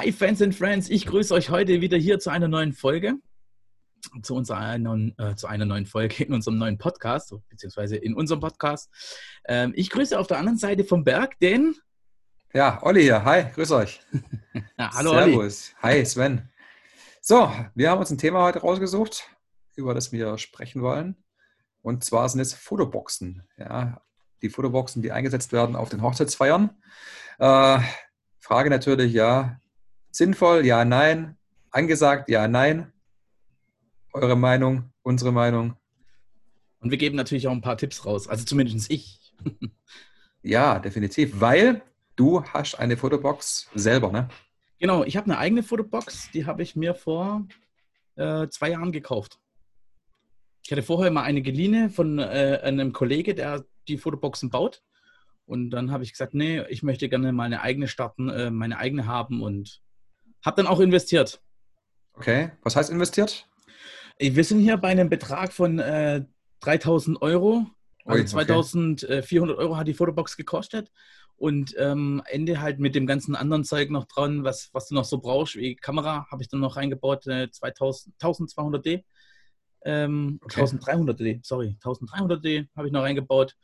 Hi Fans and Friends, ich grüße euch heute wieder hier zu einer neuen Folge. Zu, unserer, äh, zu einer neuen Folge in unserem neuen Podcast, beziehungsweise in unserem Podcast. Ähm, ich grüße auf der anderen Seite vom Berg den. Ja, Olli hier. Hi, grüß euch. ja, hallo Servus. Olli. Hi Sven. So, wir haben uns ein Thema heute rausgesucht, über das wir sprechen wollen. Und zwar sind es Fotoboxen. Ja, die Fotoboxen, die eingesetzt werden auf den Hochzeitsfeiern. Äh, Frage natürlich, ja, sinnvoll, ja, nein. Angesagt, ja, nein. Eure Meinung, unsere Meinung. Und wir geben natürlich auch ein paar Tipps raus, also zumindest ich. ja, definitiv, weil du hast eine Fotobox selber, ne? Genau, ich habe eine eigene Fotobox, die habe ich mir vor äh, zwei Jahren gekauft. Ich hatte vorher mal eine geliehen von äh, einem Kollege, der die Fotoboxen baut. Und dann habe ich gesagt, nee, ich möchte gerne mal eine eigene starten, äh, meine eigene haben und habe dann auch investiert. Okay, was heißt investiert? Wir sind hier bei einem Betrag von äh, 3000 Euro. Also 2400 Euro hat die Fotobox gekostet. Und ähm, Ende halt mit dem ganzen anderen Zeug noch dran, was, was du noch so brauchst, wie Kamera, habe ich dann noch reingebaut, äh, 2000, 1200D. Ähm, okay. 1300D, sorry, 1300D habe ich noch reingebaut.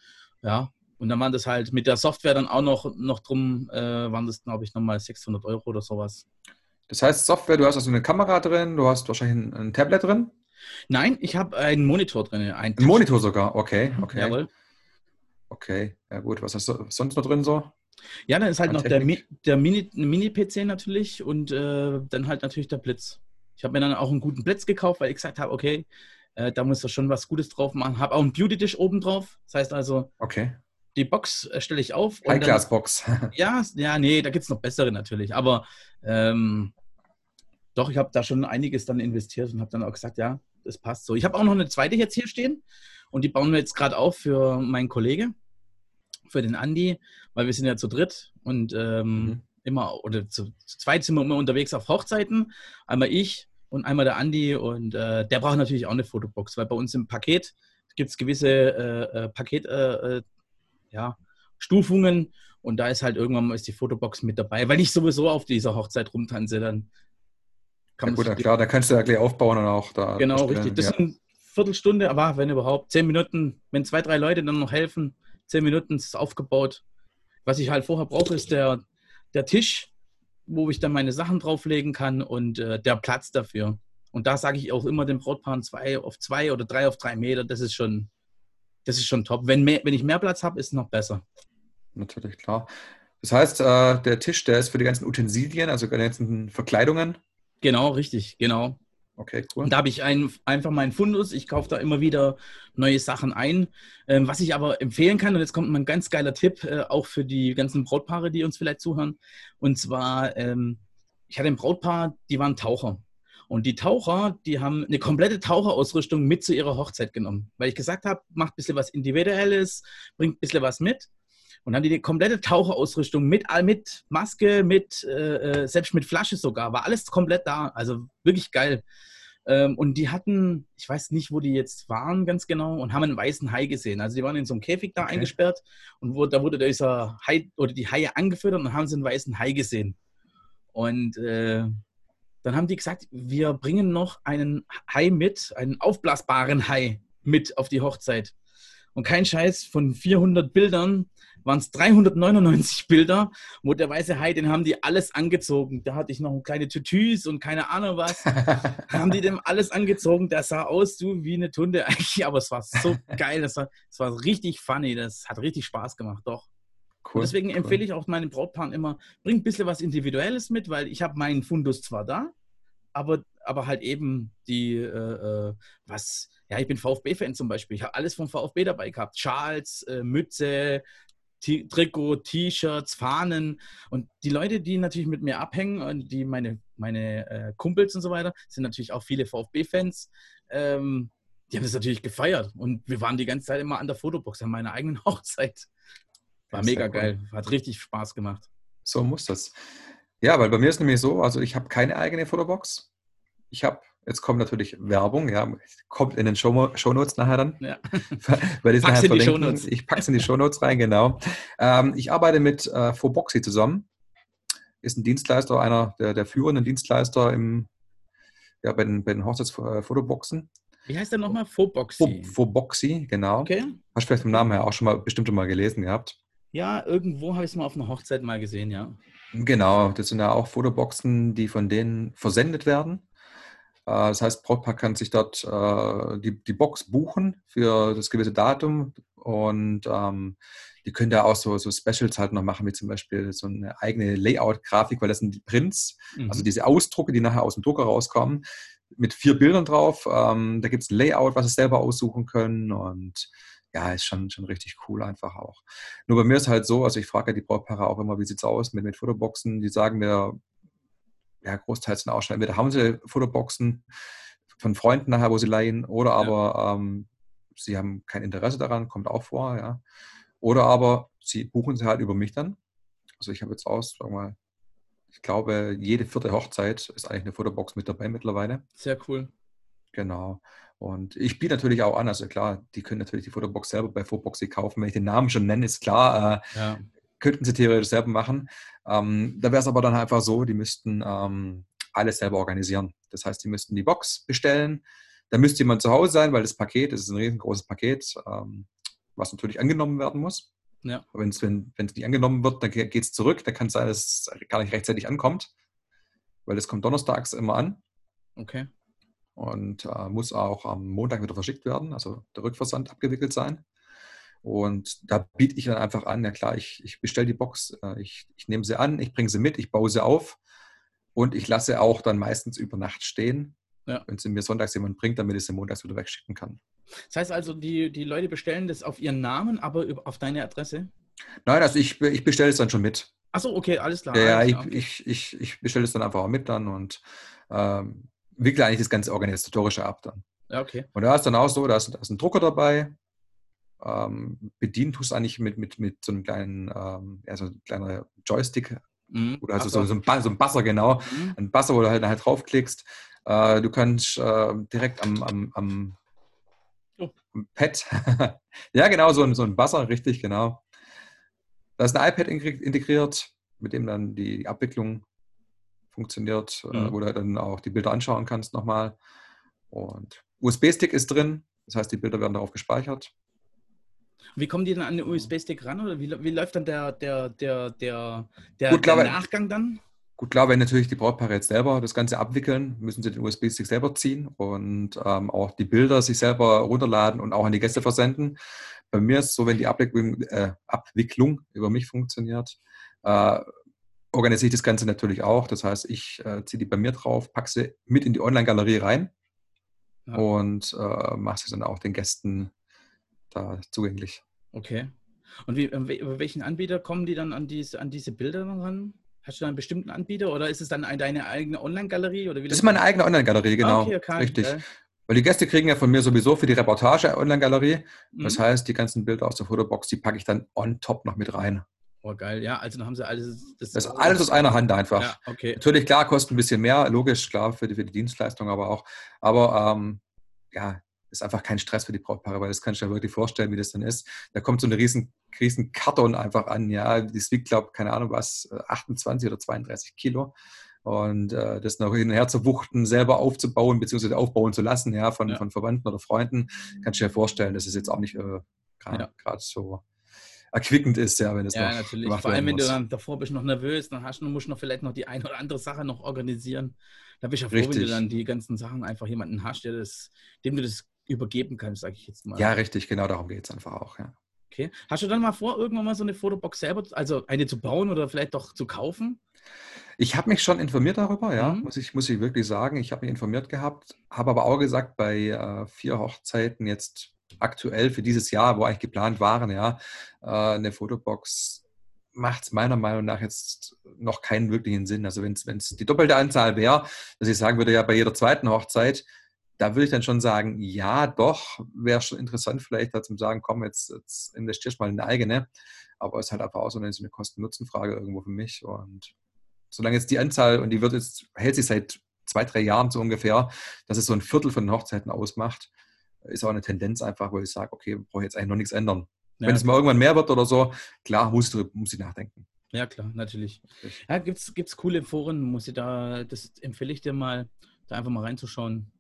Ja, und dann waren das halt mit der Software dann auch noch, noch drum, äh, waren das, glaube ich, nochmal 600 Euro oder sowas. Das heißt, Software, du hast also eine Kamera drin, du hast wahrscheinlich ein, ein Tablet drin? Nein, ich habe einen Monitor drin. Ein Monitor sogar, okay, okay. Jawohl. Okay, ja gut. Was hast du sonst noch drin so? Ja, dann ist halt An noch Technik? der, der Mini-PC natürlich und äh, dann halt natürlich der Blitz. Ich habe mir dann auch einen guten Blitz gekauft, weil ich gesagt habe, okay, äh, da muss da schon was Gutes drauf machen. Habe auch einen Beauty-Dish oben drauf. Das heißt also, okay die Box äh, stelle ich auf. High-Class-Box. ja, ja, nee, da gibt es noch bessere natürlich. Aber ähm, doch, ich habe da schon einiges dann investiert und habe dann auch gesagt, ja, das passt so. Ich habe auch noch eine zweite jetzt hier stehen und die bauen wir jetzt gerade auf für meinen Kollege, für den Andi, weil wir sind ja zu dritt und ähm, mhm. immer, oder zu, zu, zweit sind wir immer unterwegs auf Hochzeiten. Einmal ich und einmal der Andi und äh, der braucht natürlich auch eine Fotobox, weil bei uns im Paket gibt es gewisse äh, äh, Paket, äh, äh ja, Stufungen und da ist halt irgendwann mal ist die Fotobox mit dabei, weil ich sowieso auf dieser Hochzeit rumtanze, dann kann ja, gut, klar, da kannst du ja gleich aufbauen und auch da. Genau, richtig. Das ja. ist eine Viertelstunde, aber wenn überhaupt, zehn Minuten, wenn zwei, drei Leute dann noch helfen, zehn Minuten ist es aufgebaut. Was ich halt vorher brauche, ist der, der Tisch, wo ich dann meine Sachen drauflegen kann und äh, der Platz dafür. Und da sage ich auch immer den Brautpaaren zwei auf zwei oder drei auf drei Meter, das ist schon, das ist schon top. Wenn, mehr, wenn ich mehr Platz habe, ist es noch besser. Natürlich, klar. Das heißt, äh, der Tisch, der ist für die ganzen Utensilien, also die ganzen Verkleidungen. Genau, richtig, genau. Okay, cool. Und da habe ich ein, einfach meinen Fundus. Ich kaufe da immer wieder neue Sachen ein. Ähm, was ich aber empfehlen kann, und jetzt kommt ein ganz geiler Tipp, äh, auch für die ganzen Brautpaare, die uns vielleicht zuhören. Und zwar, ähm, ich hatte ein Brautpaar, die waren Taucher. Und die Taucher, die haben eine komplette Taucherausrüstung mit zu ihrer Hochzeit genommen. Weil ich gesagt habe, macht ein bisschen was Individuelles, bringt ein bisschen was mit. Und haben die die komplette Taucherausrüstung mit, mit Maske, mit, äh, äh, selbst mit Flasche sogar, war alles komplett da. Also wirklich geil. Ähm, und die hatten, ich weiß nicht, wo die jetzt waren ganz genau, und haben einen weißen Hai gesehen. Also die waren in so einem Käfig da okay. eingesperrt und wo, da wurde dieser Hai oder die Haie angefüttert und dann haben sie einen weißen Hai gesehen. Und äh, dann haben die gesagt, wir bringen noch einen Hai mit, einen aufblasbaren Hai mit auf die Hochzeit. Und kein Scheiß, von 400 Bildern waren es 399 Bilder, wo der weiße Hai, den haben die alles angezogen. Da hatte ich noch kleine Tütüs und keine Ahnung was. haben die dem alles angezogen. Der sah aus, du, wie eine Tunde eigentlich, aber es war so geil. Das war, das war richtig funny. Das hat richtig Spaß gemacht, doch. Cool, deswegen cool. empfehle ich auch meinen Brautpaaren immer, bring ein bisschen was Individuelles mit, weil ich habe meinen Fundus zwar da, aber, aber halt eben die, äh, äh was, ja, ich bin VfB-Fan zum Beispiel. Ich habe alles vom VfB dabei gehabt. Schals, äh, Mütze, Trikot, T-Shirts, Fahnen. Und die Leute, die natürlich mit mir abhängen und die meine, meine äh, Kumpels und so weiter, sind natürlich auch viele VfB-Fans. Ähm, die haben das natürlich gefeiert. Und wir waren die ganze Zeit immer an der Fotobox an meiner eigenen Hochzeit. War mega geil. Hat richtig Spaß gemacht. So muss das. Ja, weil bei mir ist nämlich so, also ich habe keine eigene Fotobox. Ich habe, jetzt kommt natürlich Werbung, ja, kommt in den Show, Shownotes nachher dann. Ja. weil Pack's nachher in die Shownotes. Ich packe es in die Shownotes rein, genau. Ähm, ich arbeite mit äh, Foboxy zusammen. ist ein Dienstleister, einer der, der führenden Dienstleister im, ja, bei den, bei den Hochzeitsfotoboxen. Wie heißt der nochmal? Foboxy. Foboxy, genau. Okay. Hast du vielleicht vom Namen her auch schon mal bestimmt schon mal gelesen gehabt? Ja, irgendwo habe ich es mal auf einer Hochzeit mal gesehen, ja. Genau, das sind ja auch Fotoboxen, die von denen versendet werden. Äh, das heißt, Brautpaar kann sich dort äh, die, die Box buchen für das gewisse Datum und ähm, die können da auch so, so Specials halt noch machen, wie zum Beispiel so eine eigene Layout-Grafik, weil das sind die Prints, mhm. also diese Ausdrucke, die nachher aus dem Drucker rauskommen, mit vier Bildern drauf. Ähm, da gibt es ein Layout, was sie selber aussuchen können und ja, ist schon, schon richtig cool einfach auch. Nur bei mir ist halt so, also ich frage ja die Brautpaare auch immer, wie sieht es aus mit, mit Fotoboxen? Die sagen mir, ja, großteils sind auch schon, entweder haben sie Fotoboxen von Freunden nachher, wo sie leihen, oder aber ja. ähm, sie haben kein Interesse daran, kommt auch vor, ja. Oder aber sie buchen sie halt über mich dann. Also ich habe jetzt aus, sagen wir mal, ich glaube, jede vierte Hochzeit ist eigentlich eine Fotobox mit dabei mittlerweile. Sehr cool. Genau. Und ich biete natürlich auch an, also klar, die können natürlich die Fotobox selber bei Fotoboxy kaufen. Wenn ich den Namen schon nenne, ist klar, äh, ja. könnten sie theoretisch selber machen. Ähm, da wäre es aber dann einfach so, die müssten ähm, alles selber organisieren. Das heißt, die müssten die Box bestellen. Da müsste jemand zu Hause sein, weil das Paket, das ist ein riesengroßes Paket, ähm, was natürlich angenommen werden muss. Ja. Wenn es nicht angenommen wird, dann geht es zurück. Da kann es sein, dass es gar nicht rechtzeitig ankommt, weil es kommt donnerstags immer an. Okay. Und äh, muss auch am Montag wieder verschickt werden, also der Rückversand abgewickelt sein. Und da biete ich dann einfach an, ja klar, ich, ich bestelle die Box, äh, ich, ich nehme sie an, ich bringe sie mit, ich baue sie auf und ich lasse auch dann meistens über Nacht stehen, ja. wenn sie mir sonntags jemand bringt, damit ich sie montags wieder wegschicken kann. Das heißt also, die, die Leute bestellen das auf ihren Namen, aber auf deine Adresse? Nein, also ich, ich bestelle es dann schon mit. Achso, okay, alles klar. Ja, alles klar. Ich, ich, ich, ich bestelle es dann einfach auch mit dann und ähm, wickle eigentlich das ganze Organisatorische ab dann. Ja, okay. Und da ist dann auch so, da ist, da ist ein Drucker dabei. Ähm, bedienen tust du eigentlich mit, mit, mit so einem kleinen, ähm, ja, so ein kleiner Joystick mhm. oder also so, so, ein, so ein Buzzer, genau. Mhm. Ein Buzzer, wo du halt, halt draufklickst. Äh, du kannst äh, direkt am, am, am Pad. ja, genau, so ein, so ein Buzzer, richtig, genau. Da ist ein iPad integriert, mit dem dann die Abwicklung funktioniert, äh, mhm. wo du dann auch die Bilder anschauen kannst nochmal. Und USB-Stick ist drin, das heißt, die Bilder werden darauf gespeichert. Wie kommen die dann an den USB-Stick ran oder wie, wie läuft dann der, der, der, der, der, Gut, der Nachgang dann? Gut, klar, wenn natürlich die Brautpaare jetzt selber das Ganze abwickeln, müssen sie den USB-Stick selber ziehen und ähm, auch die Bilder sich selber runterladen und auch an die Gäste versenden. Bei mir ist es so, wenn die Abwicklung, äh, Abwicklung über mich funktioniert, äh, organisiere ich das Ganze natürlich auch. Das heißt, ich äh, ziehe die bei mir drauf, packe sie mit in die Online-Galerie rein ja. und äh, mache sie dann auch den Gästen da zugänglich. Okay. Und wie, über welchen Anbieter kommen die dann an diese, an diese Bilder ran? Hast du da einen bestimmten Anbieter oder ist es dann deine eigene Online-Galerie? Das ist meine eigene Online-Galerie, genau. Okay, okay, Richtig. Okay. Weil die Gäste kriegen ja von mir sowieso für die Reportage Online-Galerie. Das mhm. heißt, die ganzen Bilder aus der Fotobox, die packe ich dann on top noch mit rein. Oh, geil. Ja, also dann haben sie alles. Das, das ist alles aus einer Hand einfach. Ja, okay. Natürlich, klar, kostet ein bisschen mehr, logisch, klar, für die, für die Dienstleistung aber auch. Aber ähm, ja, ist einfach kein Stress für die Brautpaare, weil das kannst du dir wirklich vorstellen, wie das dann ist. Da kommt so eine riesen, riesen Karton einfach an, ja, das wiegt, glaube keine Ahnung was, 28 oder 32 Kilo. Und äh, das noch hin und her zu wuchten, selber aufzubauen, beziehungsweise aufbauen zu lassen, ja, von, ja. von Verwandten oder Freunden, kannst du dir vorstellen, das ist jetzt auch nicht äh, gerade ja. so erquickend ist, ja, wenn es ja, noch natürlich. Vor allem, wenn du dann davor bist noch nervös, dann hast du, musst du noch vielleicht noch die eine oder andere Sache noch organisieren. Da bist du ja froh, Richtig. wenn du dann die ganzen Sachen einfach jemanden hast, der das, dem du das übergeben kannst, sage ich jetzt mal. Ja, richtig, genau darum geht es einfach auch, ja. Okay. Hast du dann mal vor, irgendwann mal so eine Fotobox selber, also eine zu bauen oder vielleicht doch zu kaufen? Ich habe mich schon informiert darüber, ja, mhm. muss, ich, muss ich wirklich sagen. Ich habe mich informiert gehabt, habe aber auch gesagt, bei äh, vier Hochzeiten jetzt aktuell für dieses Jahr, wo eigentlich geplant waren, ja, äh, eine Fotobox macht es meiner Meinung nach jetzt noch keinen wirklichen Sinn. Also wenn es die doppelte Anzahl wäre, dass ich sagen würde, ja, bei jeder zweiten Hochzeit, da würde ich dann schon sagen, ja, doch, wäre schon interessant, vielleicht da zum sagen, komm, jetzt, jetzt investierst mal in eine eigene. Aber es ist halt einfach auch so eine, eine Kosten-Nutzen-Frage irgendwo für mich. Und solange jetzt die Anzahl, und die wird jetzt, hält sich seit zwei, drei Jahren so ungefähr, dass es so ein Viertel von den Hochzeiten ausmacht, ist auch eine Tendenz einfach, wo ich sage, okay, brauche ich jetzt eigentlich noch nichts ändern. Ja. Wenn es mal irgendwann mehr wird oder so, klar, muss, muss ich nachdenken. Ja, klar, natürlich. Ja, gibt es coole Foren, muss ich da, das empfehle ich dir mal, da einfach mal reinzuschauen.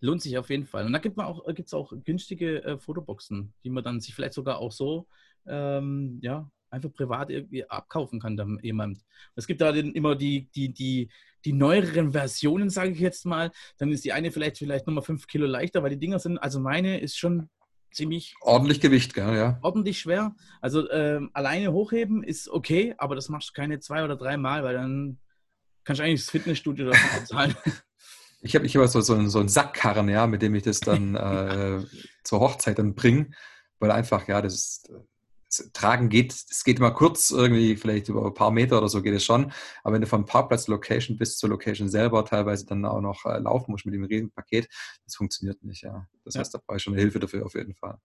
Lohnt sich auf jeden Fall. Und da gibt es auch, gibt's auch günstige äh, Fotoboxen, die man dann sich vielleicht sogar auch so ähm, ja, einfach privat irgendwie abkaufen kann dann jemand. Es gibt da immer die, die, die, die neueren Versionen, sage ich jetzt mal. Dann ist die eine vielleicht vielleicht nochmal fünf Kilo leichter, weil die Dinger sind, also meine ist schon ziemlich ordentlich Gewicht, gell, ja. Ordentlich schwer. Also ähm, alleine hochheben ist okay, aber das machst du keine zwei oder drei Mal, weil dann kannst du eigentlich das Fitnessstudio dafür bezahlen. Ich habe ich hab so, so, so einen Sackkarren, ja, mit dem ich das dann äh, zur Hochzeit dann bringe, weil einfach, ja, das ist, Tragen geht, es geht immer kurz, irgendwie vielleicht über ein paar Meter oder so geht es schon. Aber wenn du vom Parkplatz Location bis zur Location selber teilweise dann auch noch äh, laufen musst mit dem Riesenpaket, das funktioniert nicht, ja. Das ja. heißt, da brauche ich schon eine Hilfe dafür auf jeden Fall.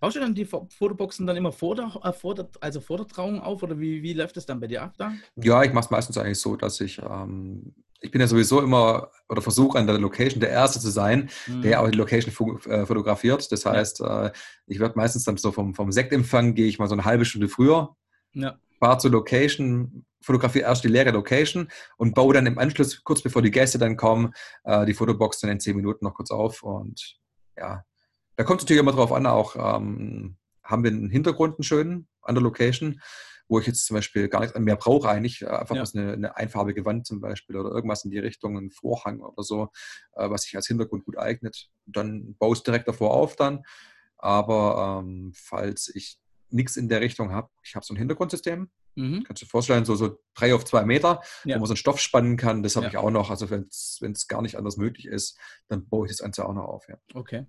Baust du dann die Fotoboxen dann immer vor der, äh, vor der, also vor der Trauung auf oder wie, wie läuft das dann bei dir ab da? Ja, ich mache es meistens eigentlich so, dass ich ähm, ich bin ja sowieso immer oder versuche an der Location der Erste zu sein, mhm. der auch die Location äh, fotografiert. Das heißt, ja. äh, ich werde meistens dann so vom, vom Sektempfang, gehe ich mal so eine halbe Stunde früher, ja. fahre zur Location, fotografiere erst die leere Location und baue dann im Anschluss, kurz bevor die Gäste dann kommen, äh, die Fotobox dann in zehn Minuten noch kurz auf. Und ja, da kommt es natürlich immer drauf an, auch ähm, haben wir einen Hintergrund einen schönen an der Location wo ich jetzt zum Beispiel gar nichts mehr brauche eigentlich, äh, einfach ja. eine, eine, einfarbige Wand zum Beispiel oder irgendwas in die Richtung, ein Vorhang oder so, äh, was sich als Hintergrund gut eignet. Dann baue ich direkt davor auf dann. Aber ähm, falls ich nichts in der Richtung habe, ich habe so ein Hintergrundsystem, Mhm. Kannst du dir vorstellen, so, so drei auf zwei Meter, ja. wo man so einen Stoff spannen kann. Das habe ja. ich auch noch. Also wenn es gar nicht anders möglich ist, dann baue ich das Ganze auch noch auf. Ja. Okay.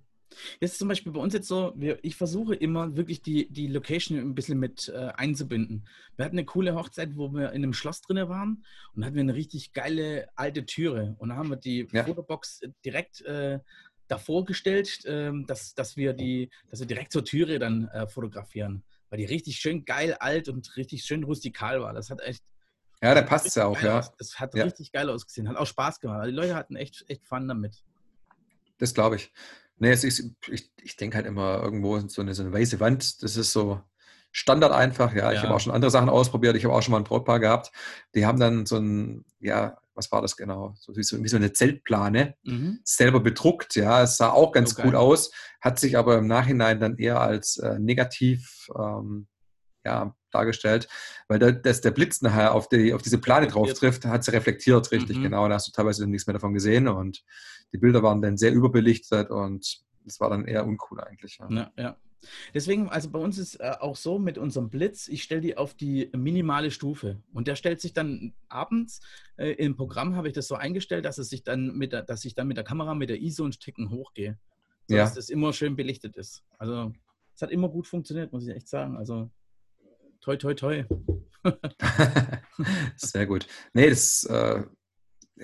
Jetzt zum Beispiel bei uns jetzt so, wir, ich versuche immer wirklich die, die Location ein bisschen mit äh, einzubinden. Wir hatten eine coole Hochzeit, wo wir in einem Schloss drin waren und da hatten wir eine richtig geile alte Türe. Und da haben wir die ja. Fotobox direkt äh, davor gestellt, äh, dass, dass, wir die, dass wir direkt zur Türe dann äh, fotografieren. Weil die richtig schön geil alt und richtig schön rustikal war. Das hat echt. Ja, der passt ja auch, ja. Aus. Das hat ja. richtig geil ausgesehen. Hat auch Spaß gemacht. Also die Leute hatten echt, echt Fun damit. Das glaube ich. Nee, es ist, ich, ich denke halt immer irgendwo so eine, so eine weiße Wand, das ist so Standard einfach. Ja, ja. ich habe auch schon andere Sachen ausprobiert. Ich habe auch schon mal ein Brautpaar gehabt. Die haben dann so ein, ja, was war das genau? So wie, so, wie so eine Zeltplane mhm. selber bedruckt. Ja, es sah auch ganz okay. gut aus, hat sich aber im Nachhinein dann eher als äh, negativ ähm, ja, dargestellt, weil da, dass der Blitz nachher auf, die, auf diese Plane drauf trifft, hat sie reflektiert, richtig, mhm. genau. Da hast du teilweise nichts mehr davon gesehen und die Bilder waren dann sehr überbelichtet und das war dann eher uncool eigentlich. Ja, ja. ja. Deswegen, also bei uns ist äh, auch so mit unserem Blitz, ich stelle die auf die minimale Stufe und der stellt sich dann abends äh, im Programm habe ich das so eingestellt, dass es sich dann mit der, dass ich dann mit der Kamera mit der ISO und Ticken hochgehe, sodass ja. das immer schön belichtet ist. Also es hat immer gut funktioniert, muss ich echt sagen. Also toi toi toi. Sehr gut. Nee, das äh,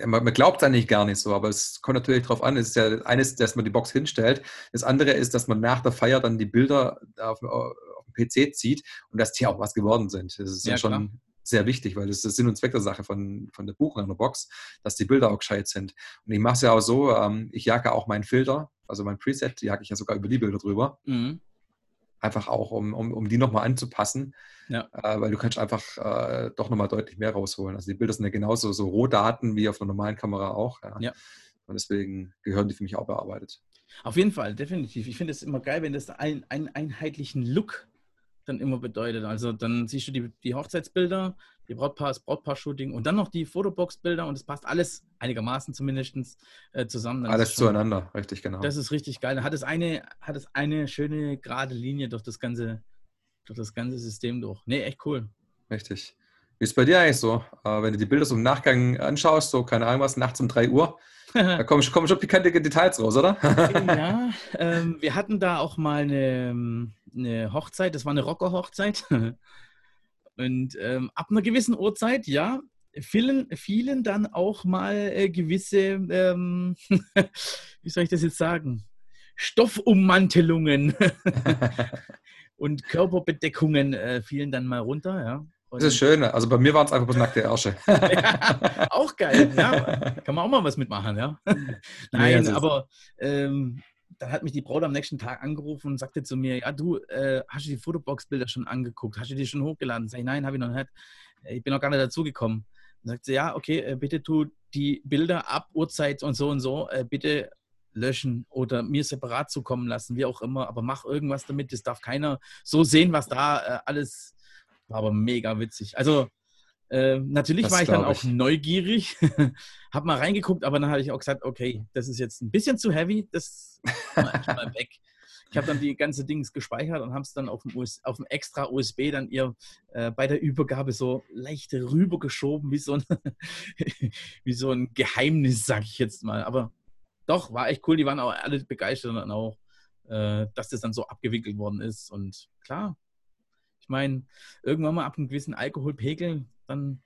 man, glaubt es eigentlich gar nicht so, aber es kommt natürlich darauf an. Es ist ja eines, dass man die Box hinstellt. Das andere ist, dass man nach der Feier dann die Bilder auf, auf dem PC zieht und dass die auch was geworden sind. Das ist ja, ja schon klar. sehr wichtig, weil das ist Sinn und Zweck der Sache von, von der Buchung einer Box, dass die Bilder auch gescheit sind. Und ich mache es ja auch so, ähm, ich jage auch meinen Filter, also mein Preset, jage ich ja sogar über die Bilder drüber. Mhm einfach auch, um, um, um die nochmal anzupassen, ja. äh, weil du kannst einfach äh, doch nochmal deutlich mehr rausholen. Also die Bilder sind ja genauso so Rohdaten wie auf einer normalen Kamera auch. Ja. ja. Und deswegen gehören die für mich auch bearbeitet. Auf jeden Fall, definitiv. Ich finde es immer geil, wenn das einen, einen einheitlichen Look dann immer bedeutet. Also dann siehst du die, die Hochzeitsbilder, die Brautpaar, das Brautpaar-Shooting und dann noch die Fotobox-Bilder und es passt alles einigermaßen zumindest äh, zusammen. Dann alles schon, zueinander, richtig, genau. Das ist richtig geil. Dann hat es eine, hat es eine schöne gerade Linie durch das ganze, durch das ganze System durch. Nee, echt cool. Richtig. Wie ist es bei dir eigentlich so? Äh, wenn du die Bilder so im Nachgang anschaust, so keine Ahnung was, nachts um 3 Uhr, da kommen, kommen schon pikante Details raus, oder? ja, ähm, wir hatten da auch mal eine, eine Hochzeit, das war eine Rocker-Hochzeit. Und ähm, ab einer gewissen Uhrzeit, ja, fielen, fielen dann auch mal äh, gewisse, ähm, wie soll ich das jetzt sagen, Stoffummantelungen und Körperbedeckungen äh, fielen dann mal runter, ja. Und das ist schön. Also bei mir waren es einfach bloß nackte Ärsche. ja, auch geil, ja. Kann man auch mal was mitmachen, ja. Nein, nee, aber ähm, dann hat mich die Braut am nächsten Tag angerufen und sagte zu mir, ja du, äh, hast du die Fotobox-Bilder schon angeguckt? Hast du die schon hochgeladen? Sag ich, nein, habe ich noch nicht. ich bin noch gar nicht dazugekommen. Dann sagt sie, ja, okay, äh, bitte tu die Bilder ab Uhrzeit und so und so, äh, bitte löschen oder mir separat zukommen lassen, wie auch immer, aber mach irgendwas damit. Das darf keiner so sehen, was da äh, alles war aber mega witzig. Also äh, natürlich das war ich dann auch ich. neugierig, habe mal reingeguckt, aber dann habe ich auch gesagt, okay, das ist jetzt ein bisschen zu heavy, das mal, mal weg. Ich habe dann die ganze Dings gespeichert und habe es dann auf dem, US, auf dem extra USB dann ihr äh, bei der Übergabe so leicht rübergeschoben, wie so ein, wie so ein Geheimnis, sag ich jetzt mal. Aber doch, war echt cool. Die waren auch alle begeistert dann auch, äh, dass das dann so abgewickelt worden ist. Und klar, ich meine, irgendwann mal ab einem gewissen Alkoholpegel, dann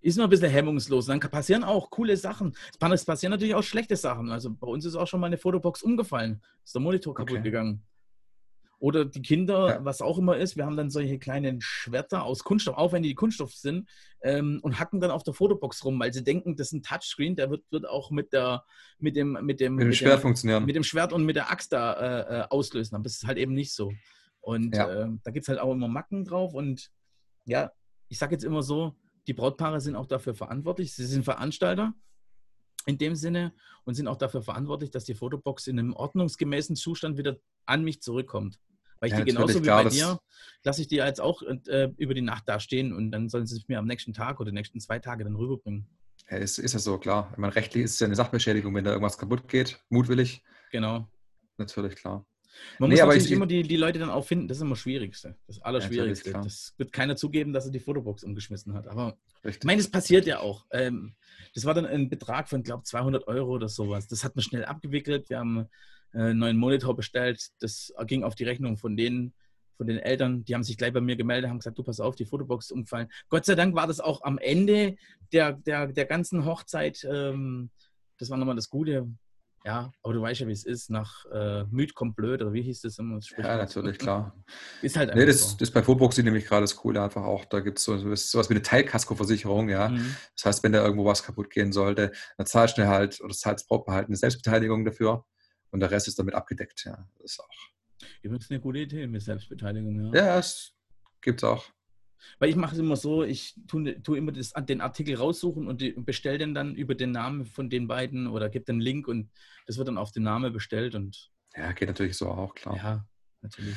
ist noch ein bisschen hemmungslos. Dann passieren auch coole Sachen. Es passieren natürlich auch schlechte Sachen. Also bei uns ist auch schon mal eine Fotobox umgefallen. Ist der Monitor kaputt okay. gegangen. Oder die Kinder, ja. was auch immer ist, wir haben dann solche kleinen Schwerter aus Kunststoff, auch wenn die Kunststoff sind, ähm, und hacken dann auf der Fotobox rum, weil sie denken, das ist ein Touchscreen, der wird, wird auch mit, der, mit, dem, mit, dem, mit dem Schwert dem, funktionieren. Mit dem Schwert und mit der Axt da äh, äh auslösen. Aber das ist halt eben nicht so. Und ja. äh, da gibt es halt auch immer Macken drauf. Und ja, ich sage jetzt immer so, die Brautpaare sind auch dafür verantwortlich. Sie sind Veranstalter in dem Sinne und sind auch dafür verantwortlich, dass die Fotobox in einem ordnungsgemäßen Zustand wieder an mich zurückkommt. Weil ich ja, die genauso wie bei dir, lasse ich die jetzt auch äh, über die Nacht da stehen und dann sollen sie es mir am nächsten Tag oder die nächsten zwei Tage dann rüberbringen. Ja, ist, ist ja so, klar. Ich meine, rechtlich ist es ja eine Sachbeschädigung, wenn da irgendwas kaputt geht, mutwillig. Genau. Natürlich, klar. Man nee, muss natürlich ich, immer die, die Leute dann auch finden, das ist immer das Schwierigste. Das Allerschwierigste. Ja, das wird keiner zugeben, dass er die Fotobox umgeschmissen hat. Aber Richtig. ich meine, das passiert ja auch. Ähm, das war dann ein Betrag von, glaube ich, 200 Euro oder sowas. Das hat man schnell abgewickelt. Wir haben äh, einen neuen Monitor bestellt. Das ging auf die Rechnung von denen, von den Eltern. Die haben sich gleich bei mir gemeldet, haben gesagt, du pass auf, die Fotobox ist umgefallen. Gott sei Dank war das auch am Ende der, der, der ganzen Hochzeit. Ähm, das war nochmal das Gute ja, aber du weißt ja, wie es ist. Nach äh, Müd kommt blöd, oder wie hieß das immer? Das ja, natürlich, klar. Ist halt nee, das, so. das bei Fullboxing nämlich gerade das Coole einfach auch. Da gibt es so, sowas wie eine Teilkaskoversicherung, ja. Mhm. Das heißt, wenn da irgendwo was kaputt gehen sollte, dann zahlst du halt, oder zahlst Brautpaar halt eine Selbstbeteiligung dafür und der Rest ist damit abgedeckt, ja. Das ist auch. Übrigens eine gute Idee mit Selbstbeteiligung, ja. Ja, es gibt es auch. Weil ich mache es immer so, ich tue, tue immer das, den Artikel raussuchen und bestelle den dann über den Namen von den beiden oder gebe den Link und das wird dann auf den Namen bestellt und. Ja, geht natürlich so auch, klar. Ja, natürlich.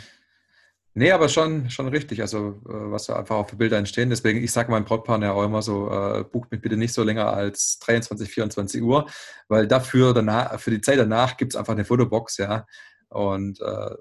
Nee, aber schon, schon richtig, also äh, was da einfach auch für Bilder entstehen. Deswegen, ich sage meinem Brautpartner auch immer so, äh, bucht mich bitte nicht so länger als 23, 24 Uhr, weil dafür danach, für die Zeit danach gibt es einfach eine Fotobox, ja. Und äh,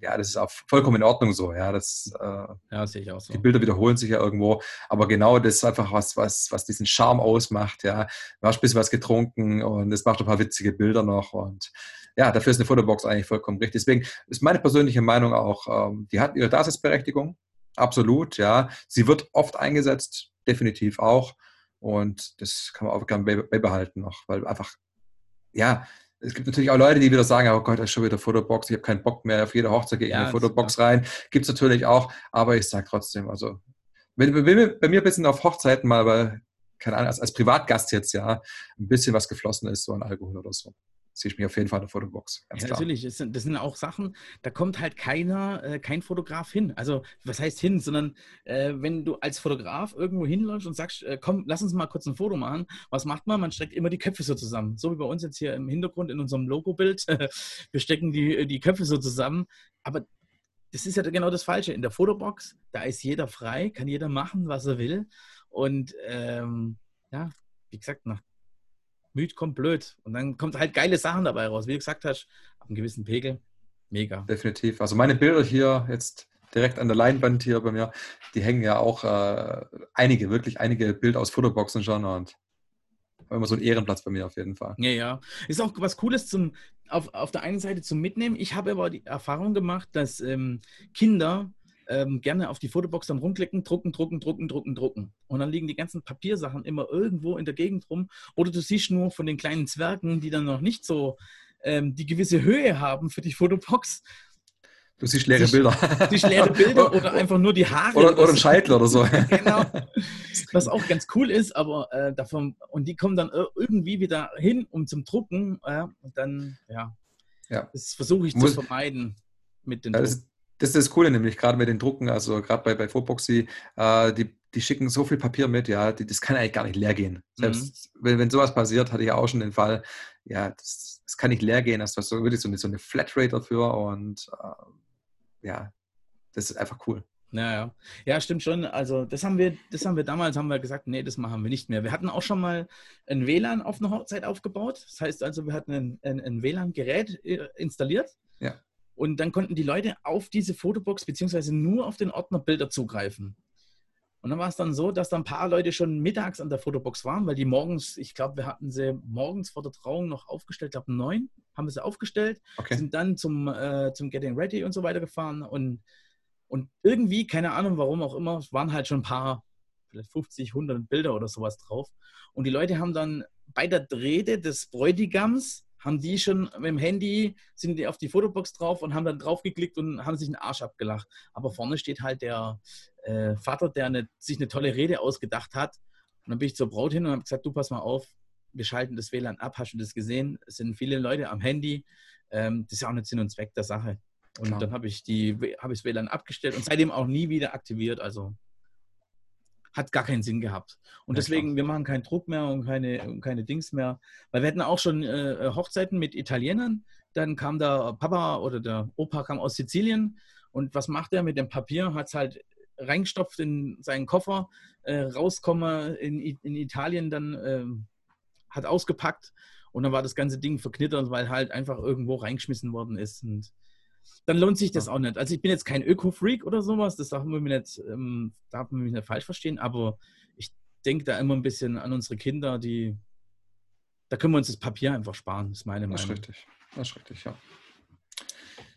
ja, das ist auch vollkommen in Ordnung so. Ja, das, äh, ja, sehe ich auch so. Die Bilder wiederholen sich ja irgendwo, aber genau das ist einfach was, was, was diesen Charme ausmacht. Ja, du hast ein bisschen was getrunken und es macht ein paar witzige Bilder noch und ja, dafür ist eine Fotobox eigentlich vollkommen richtig. Deswegen ist meine persönliche Meinung auch, ähm, die hat ihre Daseinsberechtigung, absolut. Ja, sie wird oft eingesetzt, definitiv auch und das kann man auch gerne beibehalten noch, weil einfach ja, es gibt natürlich auch Leute, die wieder sagen, oh Gott, da ist schon wieder Fotobox, ich habe keinen Bock mehr, auf jede Hochzeit gehe ich ja, in eine Fotobox rein. Gibt es natürlich auch, aber ich sage trotzdem, also wenn, wenn bei mir ein bisschen auf Hochzeiten mal, weil, keine Ahnung, als, als Privatgast jetzt ja, ein bisschen was geflossen ist, so ein Alkohol oder so sehe ich mich auf jeden Fall in der Fotobox. ja, natürlich. Das sind, das sind, auch Sachen, da kommt halt keiner, äh, kein Fotograf hin. Also, was heißt hin? Sondern, äh, wenn du als Fotograf irgendwo hinläufst und sagst, äh, komm, lass uns mal kurz ein Foto machen, was macht man? Man streckt immer die Köpfe so zusammen. So wie bei uns jetzt hier im Hintergrund in unserem Logo-Bild. Wir stecken die, die Köpfe so zusammen. Aber das ist ja genau das Falsche. In der Fotobox, da ist jeder frei, kann jeder machen, was er will. Und ähm, ja, wie gesagt, nach müd kommt blöd. Und dann kommt halt geile Sachen dabei raus. Wie du gesagt hast, ab einem gewissen Pegel. Mega. Definitiv. Also meine Bilder hier jetzt direkt an der Leinwand hier bei mir, die hängen ja auch äh, einige, wirklich einige Bilder aus Fotoboxen schon und immer so ein Ehrenplatz bei mir auf jeden Fall. Ja, ja. Ist auch was Cooles zum, auf, auf der einen Seite zum Mitnehmen. Ich habe aber die Erfahrung gemacht, dass ähm, Kinder ähm, gerne auf die Fotobox dann rumklicken, drucken, drucken, drucken, drucken, drucken. Und dann liegen die ganzen Papiersachen immer irgendwo in der Gegend rum. Oder du siehst nur von den kleinen Zwergen, die dann noch nicht so ähm, die gewisse Höhe haben für die Fotobox. Du siehst leere Bilder. Du siehst leere Bilder oder einfach nur die Haare. Oder, oder ein Scheitel oder so. genau. Was auch ganz cool ist, aber äh, davon, und die kommen dann irgendwie wieder hin, um zum Drucken. Äh, und dann, ja, ja. das versuche ich Muss, zu vermeiden mit den ja, das, das ist das Coole nämlich, gerade mit den Drucken, also gerade bei, bei Foboxy, äh, die, die schicken so viel Papier mit, ja, die, das kann eigentlich gar nicht leer gehen. Selbst mhm. wenn, wenn sowas passiert, hatte ich auch schon den Fall, ja, das, das kann nicht leer gehen. Das ist so wirklich so eine, so eine Flatrate dafür und äh, ja, das ist einfach cool. Ja, ja. ja, stimmt schon. Also das haben wir, das haben wir damals, haben wir gesagt, nee, das machen wir nicht mehr. Wir hatten auch schon mal ein WLAN auf einer Hochzeit aufgebaut. Das heißt also, wir hatten ein, ein, ein WLAN-Gerät äh, installiert. Ja. Und dann konnten die Leute auf diese Fotobox beziehungsweise nur auf den Ordner Bilder zugreifen. Und dann war es dann so, dass da ein paar Leute schon mittags an der Fotobox waren, weil die morgens, ich glaube, wir hatten sie morgens vor der Trauung noch aufgestellt, ich glaube neun, haben wir sie aufgestellt, okay. sind dann zum, äh, zum Getting Ready und so weiter gefahren und und irgendwie, keine Ahnung warum auch immer, waren halt schon ein paar, vielleicht 50, 100 Bilder oder sowas drauf. Und die Leute haben dann bei der Rede des Bräutigams, haben die schon mit dem Handy, sind die auf die Fotobox drauf und haben dann draufgeklickt und haben sich einen Arsch abgelacht. Aber vorne steht halt der äh, Vater, der eine, sich eine tolle Rede ausgedacht hat. Und dann bin ich zur Braut hin und habe gesagt, du pass mal auf, wir schalten das WLAN ab, hast du das gesehen? Es sind viele Leute am Handy. Ähm, das ist ja auch nicht Sinn und Zweck der Sache. Und Klar. dann habe ich die habe ich das WLAN abgestellt und seitdem auch nie wieder aktiviert. Also hat gar keinen Sinn gehabt. Und ja, deswegen, klar. wir machen keinen Druck mehr und keine, keine Dings mehr. Weil wir hatten auch schon äh, Hochzeiten mit Italienern. Dann kam der Papa oder der Opa kam aus Sizilien. Und was macht er mit dem Papier? Hat es halt reingestopft in seinen Koffer, äh, rauskomme in, in Italien, dann äh, hat ausgepackt und dann war das ganze Ding verknittert, weil halt einfach irgendwo reingeschmissen worden ist. Und dann lohnt sich das auch nicht. Also ich bin jetzt kein Öko-Freak oder sowas, das darf man, nicht, ähm, darf man mich nicht falsch verstehen, aber ich denke da immer ein bisschen an unsere Kinder, die, da können wir uns das Papier einfach sparen, ist meine Meinung. Das ist richtig, das ist richtig, ja.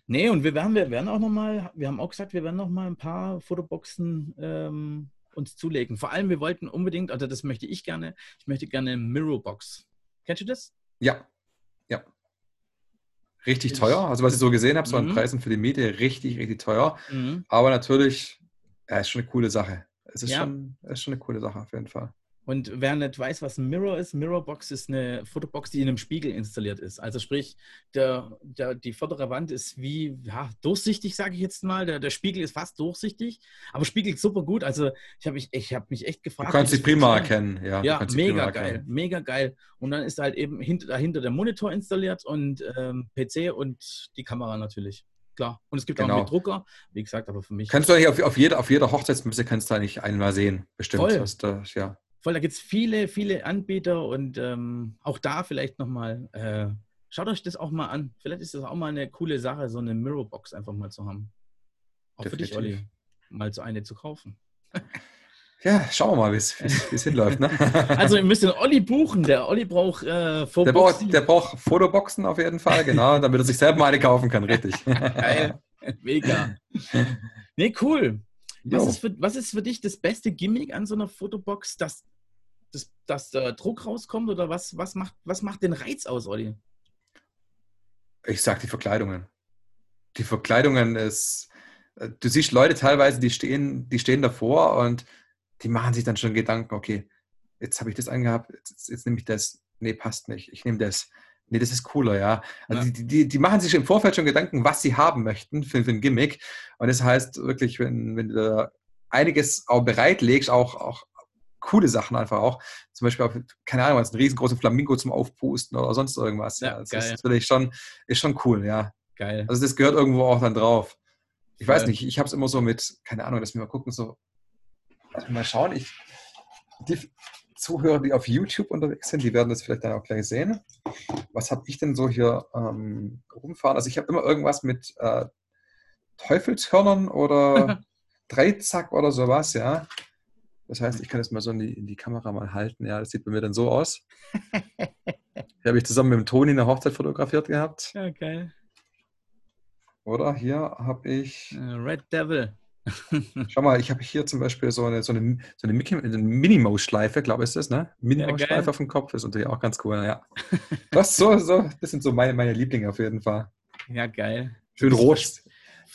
Nee, und wir werden, wir werden auch nochmal, wir haben auch gesagt, wir werden nochmal ein paar Fotoboxen ähm, uns zulegen. Vor allem, wir wollten unbedingt, also das möchte ich gerne, ich möchte gerne eine Mirrorbox. Kennst du das? Ja richtig teuer. Also was ich so gesehen habe, so an mhm. Preisen für die Miete, richtig, richtig teuer. Mhm. Aber natürlich, ja, ist schon eine coole Sache. Es ist, ja. schon, ist schon eine coole Sache auf jeden Fall. Und wer nicht weiß, was ein Mirror ist, Mirrorbox ist eine Fotobox, die in einem Spiegel installiert ist. Also sprich, der, der, die vordere Wand ist wie ja, durchsichtig, sage ich jetzt mal. Der, der Spiegel ist fast durchsichtig, aber spiegelt super gut. Also ich habe mich, ich hab mich echt gefragt. Du kannst sie prima erkennen. Ja, ja mega geil, erkennen. mega geil. Und dann ist halt eben hinter, dahinter der Monitor installiert und ähm, PC und die Kamera natürlich klar. Und es gibt genau. auch einen Drucker, wie gesagt, aber für mich. Kannst du eigentlich auf, auf, jeder, auf jeder Hochzeitsmesse kannst du eigentlich einmal sehen, bestimmt. Voll. Das, ja voll, da gibt es viele, viele Anbieter und ähm, auch da vielleicht nochmal, äh, schaut euch das auch mal an. Vielleicht ist das auch mal eine coole Sache, so eine Mirrorbox einfach mal zu haben. Auch Definitiv. für dich, Olli, mal so eine zu kaufen. Ja, schauen wir mal, wie es hinläuft. Ne? Also ihr müsst den Olli buchen. Der Olli braucht äh, der braucht, der braucht Fotoboxen auf jeden Fall, genau, damit er sich selber mal eine kaufen kann, richtig. Geil, mega. Nee, cool. Was ist, für, was ist für dich das beste Gimmick an so einer Fotobox, dass, dass, dass der Druck rauskommt oder was, was, macht, was macht den Reiz aus, Olli? Ich sag die Verkleidungen. Die Verkleidungen ist, äh, du siehst Leute teilweise, die stehen, die stehen davor und die machen sich dann schon Gedanken, okay, jetzt habe ich das angehabt, jetzt, jetzt nehme ich das, nee, passt nicht, ich nehme das. Nee, das ist cooler, ja. Also ja. Die, die, die, machen sich im Vorfeld schon Gedanken, was sie haben möchten für, für ein Gimmick. Und das heißt wirklich, wenn, wenn du da einiges auch bereitlegst, auch, auch coole Sachen einfach auch. Zum Beispiel, auch, keine Ahnung, einen riesengroßen Flamingo zum Aufpusten oder sonst irgendwas. Ja, das geil. ist natürlich schon, ist schon cool, ja. Geil. Also das gehört irgendwo auch dann drauf. Ich weiß nicht, ich habe es immer so mit, keine Ahnung, dass wir mal gucken, so, also mal schauen, ich, die Zuhörer, die auf YouTube unterwegs sind, die werden das vielleicht dann auch gleich sehen. Was habe ich denn so hier ähm, rumfahren? Also ich habe immer irgendwas mit äh, Teufelshörnern oder Dreizack oder sowas, ja. Das heißt, ich kann das mal so in die, in die Kamera mal halten. Ja, das sieht bei mir dann so aus. Hier habe ich zusammen mit dem Toni eine Hochzeit fotografiert gehabt. Ja, geil. Oder hier habe ich. Äh, Red Devil. Schau mal, ich habe hier zum Beispiel so eine, so eine, so eine, eine Minimo-Schleife, glaube ich, ist das, ne? Minimo-Schleife ja, auf dem Kopf ist natürlich auch ganz cool, ja. Das, so, so, das sind so meine, meine Lieblinge auf jeden Fall. Ja, geil. Schön rot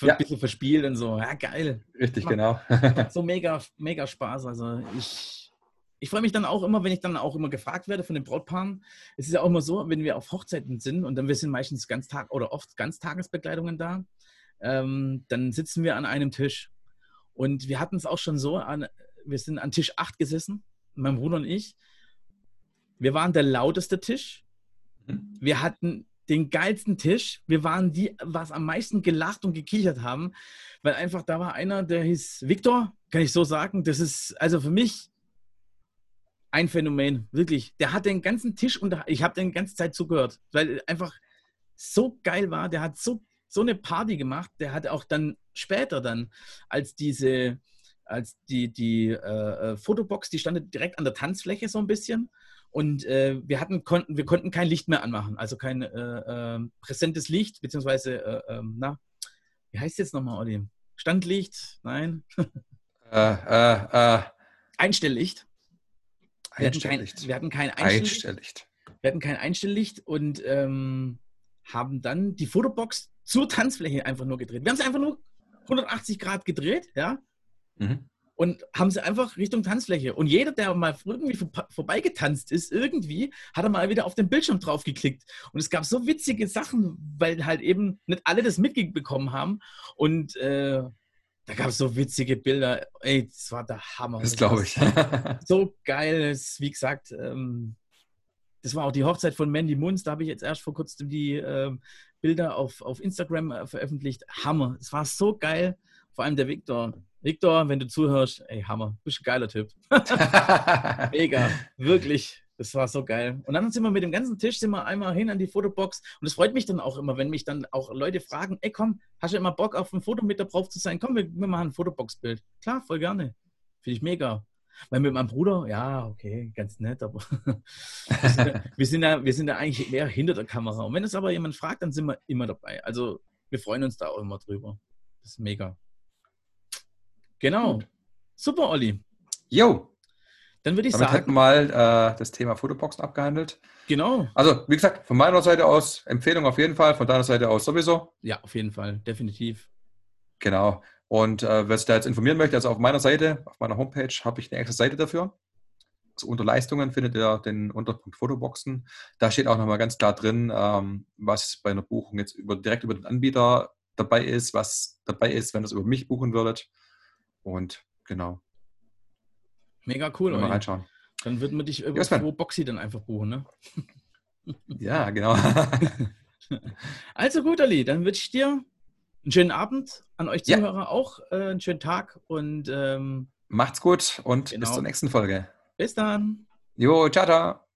ja. ein bisschen verspielt und so. Ja, geil. Richtig, macht, genau. macht so mega, mega Spaß. Also ich, ich freue mich dann auch immer, wenn ich dann auch immer gefragt werde von den Brautpaaren. Es ist ja auch immer so, wenn wir auf Hochzeiten sind und dann wir sind meistens ganz Tag oder oft Ganztagesbekleidungen da, ähm, dann sitzen wir an einem Tisch. Und wir hatten es auch schon so an, wir sind an Tisch 8 gesessen, mein Bruder und ich. Wir waren der lauteste Tisch. Mhm. Wir hatten den geilsten Tisch. Wir waren die, was am meisten gelacht und gekichert haben, weil einfach da war einer, der hieß Viktor, kann ich so sagen. Das ist also für mich ein Phänomen, wirklich. Der hat den ganzen Tisch und ich habe den ganze Zeit zugehört, weil einfach so geil war. Der hat so, so eine Party gemacht. Der hat auch dann später dann, als diese, als die, die äh, äh Fotobox, die stand direkt an der Tanzfläche so ein bisschen. Und äh, wir, hatten, konnten, wir konnten kein Licht mehr anmachen, also kein äh, äh, präsentes Licht, beziehungsweise, äh, ähm, na, wie heißt jetzt nochmal, Olli? Standlicht? Nein. Äh, äh, Einstelllicht. Wir hatten kein, wir hatten kein Einstelllicht. Einstelllicht. Wir hatten kein Einstelllicht und ähm, haben dann die Fotobox zur Tanzfläche einfach nur gedreht. Wir haben sie einfach nur 180 Grad gedreht, ja. Mhm und haben sie einfach Richtung Tanzfläche. Und jeder, der mal irgendwie vor, vorbeigetanzt ist, irgendwie, hat er mal wieder auf den Bildschirm drauf geklickt. Und es gab so witzige Sachen, weil halt eben nicht alle das mitbekommen haben. Und äh, da gab es so witzige Bilder. Ey, das war der Hammer. Das, das glaube ich. so geil. Das, wie gesagt, ähm, das war auch die Hochzeit von Mandy Munz. Da habe ich jetzt erst vor kurzem die äh, Bilder auf, auf Instagram äh, veröffentlicht. Hammer. Es war so geil. Vor allem der Victor Victor, wenn du zuhörst, ey, Hammer, bist ein geiler Typ. Mega, wirklich. Das war so geil. Und dann sind wir mit dem ganzen Tisch sind wir einmal hin an die Fotobox. Und es freut mich dann auch immer, wenn mich dann auch Leute fragen, ey komm, hast du immer Bock auf ein Foto mit da drauf zu sein? Komm, wir, wir machen ein Fotobox-Bild. Klar, voll gerne. Finde ich mega. Weil mit meinem Bruder, ja, okay, ganz nett, aber wir, sind ja, wir, sind ja, wir sind ja eigentlich mehr hinter der Kamera. Und wenn es aber jemand fragt, dann sind wir immer dabei. Also wir freuen uns da auch immer drüber. Das ist mega. Genau. Gut. Super, Olli. Jo. Dann würde ich Damit sagen. hätten wir mal äh, das Thema Fotoboxen abgehandelt. Genau. Also, wie gesagt, von meiner Seite aus Empfehlung auf jeden Fall, von deiner Seite aus sowieso. Ja, auf jeden Fall, definitiv. Genau. Und äh, wer sich da jetzt informieren möchte, also auf meiner Seite, auf meiner Homepage, habe ich eine extra Seite dafür. Also unter Leistungen findet ihr den Unterpunkt Fotoboxen. Da steht auch nochmal ganz klar drin, ähm, was bei einer Buchung jetzt über, direkt über den Anbieter dabei ist, was dabei ist, wenn ihr es über mich buchen würdet. Und genau. Mega cool. Mal reinschauen. Dann würden wir dich über ja, Boxy dann einfach buchen, ne? ja, genau. also gut, Ali, dann wünsche ich dir einen schönen Abend an euch Zuhörer ja. auch, äh, einen schönen Tag und ähm, macht's gut und genau. bis zur nächsten Folge. Bis dann. Jo, ciao, ciao.